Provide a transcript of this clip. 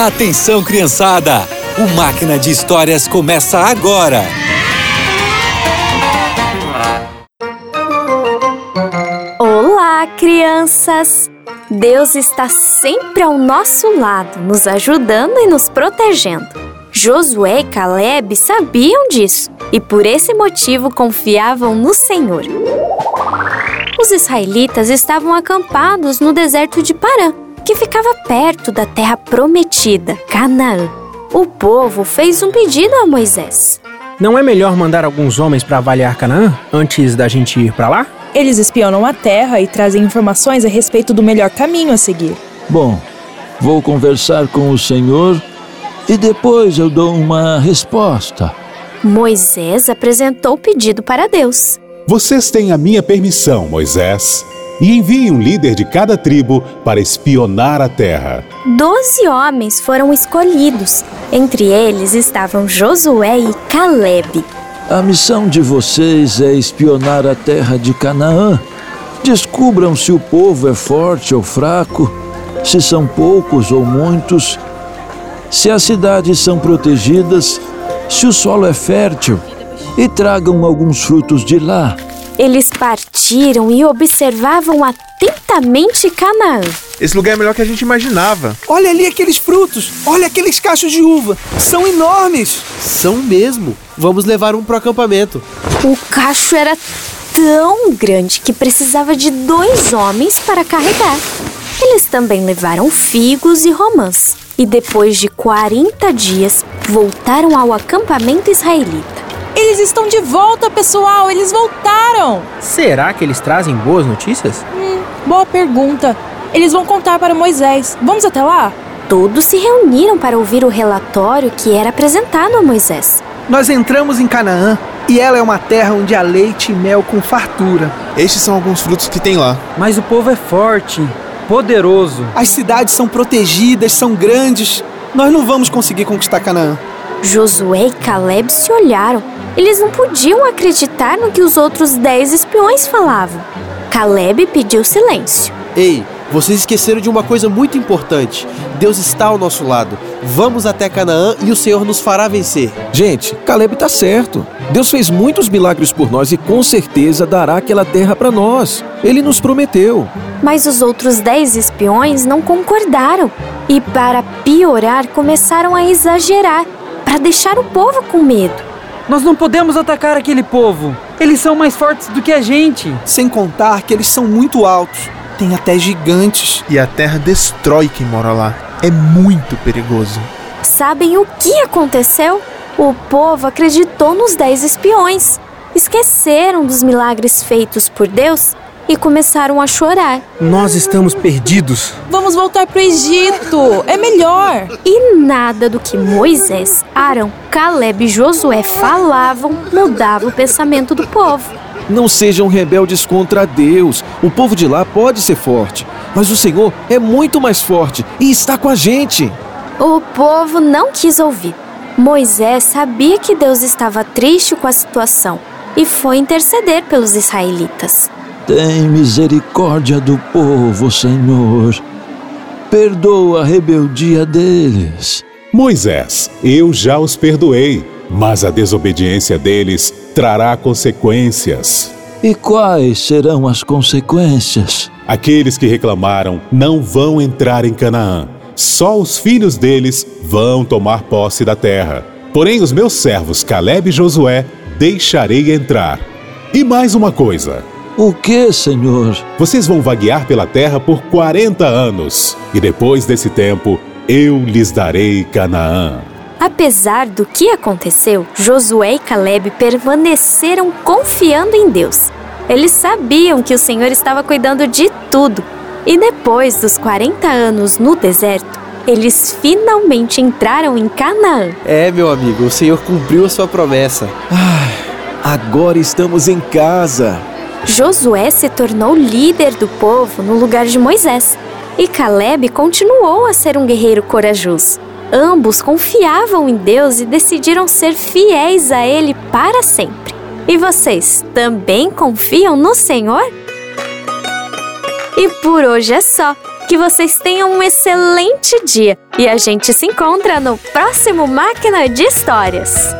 Atenção, criançada! O Máquina de Histórias começa agora! Olá, crianças! Deus está sempre ao nosso lado, nos ajudando e nos protegendo. Josué e Caleb sabiam disso e por esse motivo confiavam no Senhor. Os israelitas estavam acampados no deserto de Parã, que ficava perto da terra prometida, Canaã. O povo fez um pedido a Moisés. Não é melhor mandar alguns homens para avaliar Canaã antes da gente ir para lá? Eles espionam a terra e trazem informações a respeito do melhor caminho a seguir. Bom, vou conversar com o Senhor e depois eu dou uma resposta. Moisés apresentou o pedido para Deus. Vocês têm a minha permissão, Moisés, e enviem um líder de cada tribo para espionar a terra. Doze homens foram escolhidos. Entre eles estavam Josué e Caleb. A missão de vocês é espionar a terra de Canaã. Descubram se o povo é forte ou fraco, se são poucos ou muitos, se as cidades são protegidas, se o solo é fértil, e tragam alguns frutos de lá. Eles partiram e observavam atentamente Canaã. Esse lugar é melhor que a gente imaginava. Olha ali aqueles frutos, olha aqueles cachos de uva. São enormes. São mesmo. Vamos levar um pro acampamento. O cacho era tão grande que precisava de dois homens para carregar. Eles também levaram figos e romãs. E depois de 40 dias, voltaram ao acampamento israelita. Eles estão de volta, pessoal! Eles voltaram! Será que eles trazem boas notícias? Hum, boa pergunta. Eles vão contar para Moisés. Vamos até lá? Todos se reuniram para ouvir o relatório que era apresentado a Moisés. Nós entramos em Canaã e ela é uma terra onde há leite e mel com fartura. Estes são alguns frutos que tem lá. Mas o povo é forte, poderoso. As cidades são protegidas, são grandes. Nós não vamos conseguir conquistar Canaã. Josué e Caleb se olharam. Eles não podiam acreditar no que os outros dez espiões falavam. Caleb pediu silêncio. Ei, vocês esqueceram de uma coisa muito importante. Deus está ao nosso lado. Vamos até Canaã e o Senhor nos fará vencer. Gente, Caleb tá certo. Deus fez muitos milagres por nós e com certeza dará aquela terra para nós. Ele nos prometeu. Mas os outros dez espiões não concordaram e, para piorar, começaram a exagerar para deixar o povo com medo. Nós não podemos atacar aquele povo. Eles são mais fortes do que a gente. Sem contar que eles são muito altos. Tem até gigantes. E a terra destrói quem mora lá. É muito perigoso. Sabem o que aconteceu? O povo acreditou nos dez espiões. Esqueceram dos milagres feitos por Deus e começaram a chorar. Nós estamos perdidos. Vamos voltar pro Egito. É melhor. E nada do que Moisés, Arão, Caleb e Josué falavam mudava o pensamento do povo. Não sejam rebeldes contra Deus. O povo de lá pode ser forte, mas o Senhor é muito mais forte e está com a gente. O povo não quis ouvir. Moisés sabia que Deus estava triste com a situação e foi interceder pelos israelitas. Tem misericórdia do povo, Senhor. Perdoa a rebeldia deles. Moisés, eu já os perdoei, mas a desobediência deles trará consequências. E quais serão as consequências? Aqueles que reclamaram não vão entrar em Canaã. Só os filhos deles vão tomar posse da terra. Porém, os meus servos Caleb e Josué deixarei entrar. E mais uma coisa: O que, Senhor? vocês vão vaguear pela terra por 40 anos, e depois desse tempo eu lhes darei Canaã. Apesar do que aconteceu, Josué e Caleb permaneceram confiando em Deus. Eles sabiam que o Senhor estava cuidando de tudo. E depois dos 40 anos no deserto, eles finalmente entraram em Canaã. É, meu amigo, o Senhor cumpriu a sua promessa. Agora estamos em casa. Josué se tornou líder do povo no lugar de Moisés. E Caleb continuou a ser um guerreiro corajoso. Ambos confiavam em Deus e decidiram ser fiéis a Ele para sempre. E vocês também confiam no Senhor? E por hoje é só. Que vocês tenham um excelente dia e a gente se encontra no próximo Máquina de Histórias.